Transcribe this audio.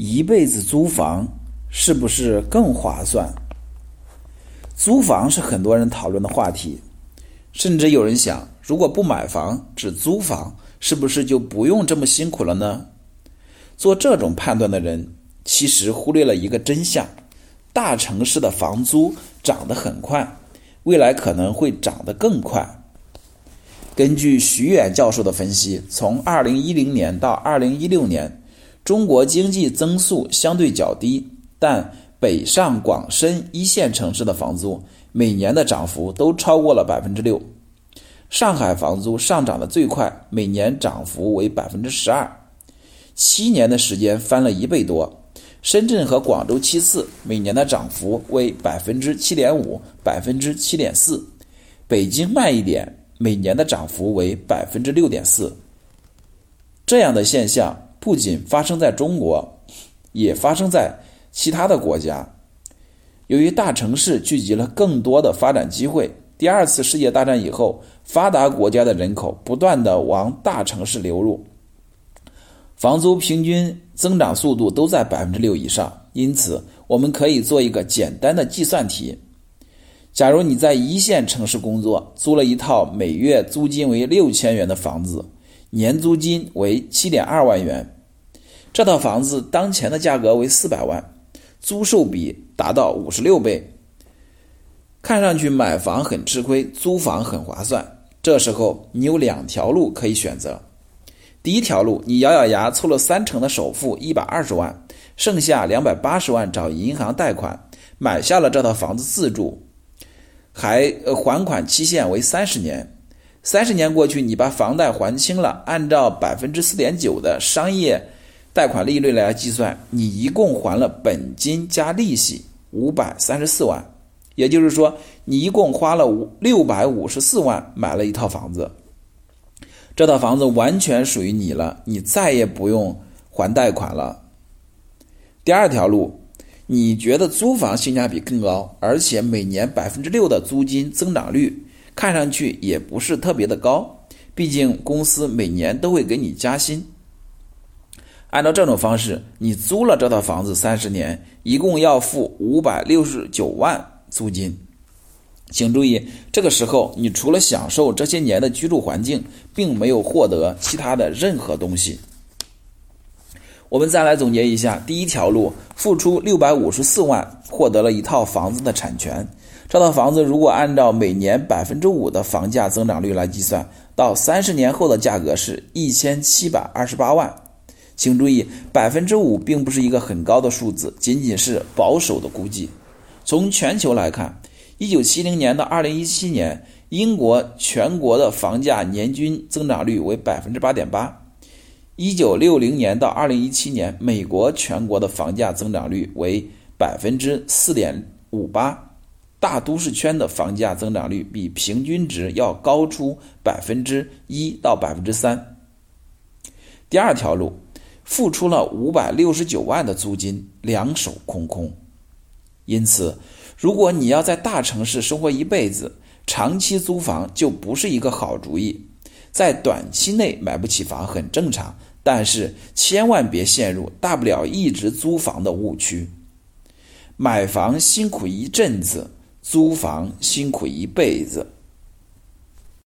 一辈子租房是不是更划算？租房是很多人讨论的话题，甚至有人想，如果不买房只租房，是不是就不用这么辛苦了呢？做这种判断的人，其实忽略了一个真相：大城市的房租涨得很快，未来可能会涨得更快。根据徐远教授的分析，从2010年到2016年。中国经济增速相对较低，但北上广深一线城市的房租每年的涨幅都超过了百分之六。上海房租上涨的最快，每年涨幅为百分之十二，七年的时间翻了一倍多。深圳和广州其次，每年的涨幅为百分之七点五、百分之七点四。北京慢一点，每年的涨幅为百分之六点四。这样的现象。不仅发生在中国，也发生在其他的国家。由于大城市聚集了更多的发展机会，第二次世界大战以后，发达国家的人口不断的往大城市流入，房租平均增长速度都在百分之六以上。因此，我们可以做一个简单的计算题：假如你在一线城市工作，租了一套每月租金为六千元的房子。年租金为七点二万元，这套房子当前的价格为四百万，租售比达到五十六倍。看上去买房很吃亏，租房很划算。这时候你有两条路可以选择：第一条路，你咬咬牙凑了三成的首付一百二十万，剩下两百八十万找银行贷款买下了这套房子自住，还还款期限为三十年。三十年过去，你把房贷还清了，按照百分之四点九的商业贷款利率来计算，你一共还了本金加利息五百三十四万，也就是说，你一共花了五六百五十四万买了一套房子。这套房子完全属于你了，你再也不用还贷款了。第二条路，你觉得租房性价比更高，而且每年百分之六的租金增长率。看上去也不是特别的高，毕竟公司每年都会给你加薪。按照这种方式，你租了这套房子三十年，一共要付五百六十九万租金。请注意，这个时候你除了享受这些年的居住环境，并没有获得其他的任何东西。我们再来总结一下：第一条路，付出六百五十四万，获得了一套房子的产权。这套房子如果按照每年百分之五的房价增长率来计算，到三十年后的价格是一千七百二十八万。请注意，百分之五并不是一个很高的数字，仅仅是保守的估计。从全球来看，一九七零年到二零一七年，英国全国的房价年均增长率为百分之八点八；一九六零年到二零一七年，美国全国的房价增长率为百分之四点五八。大都市圈的房价增长率比平均值要高出百分之一到百分之三。第二条路，付出了五百六十九万的租金，两手空空。因此，如果你要在大城市生活一辈子，长期租房就不是一个好主意。在短期内买不起房很正常，但是千万别陷入大不了一直租房的误区。买房辛苦一阵子。租房辛苦一辈子。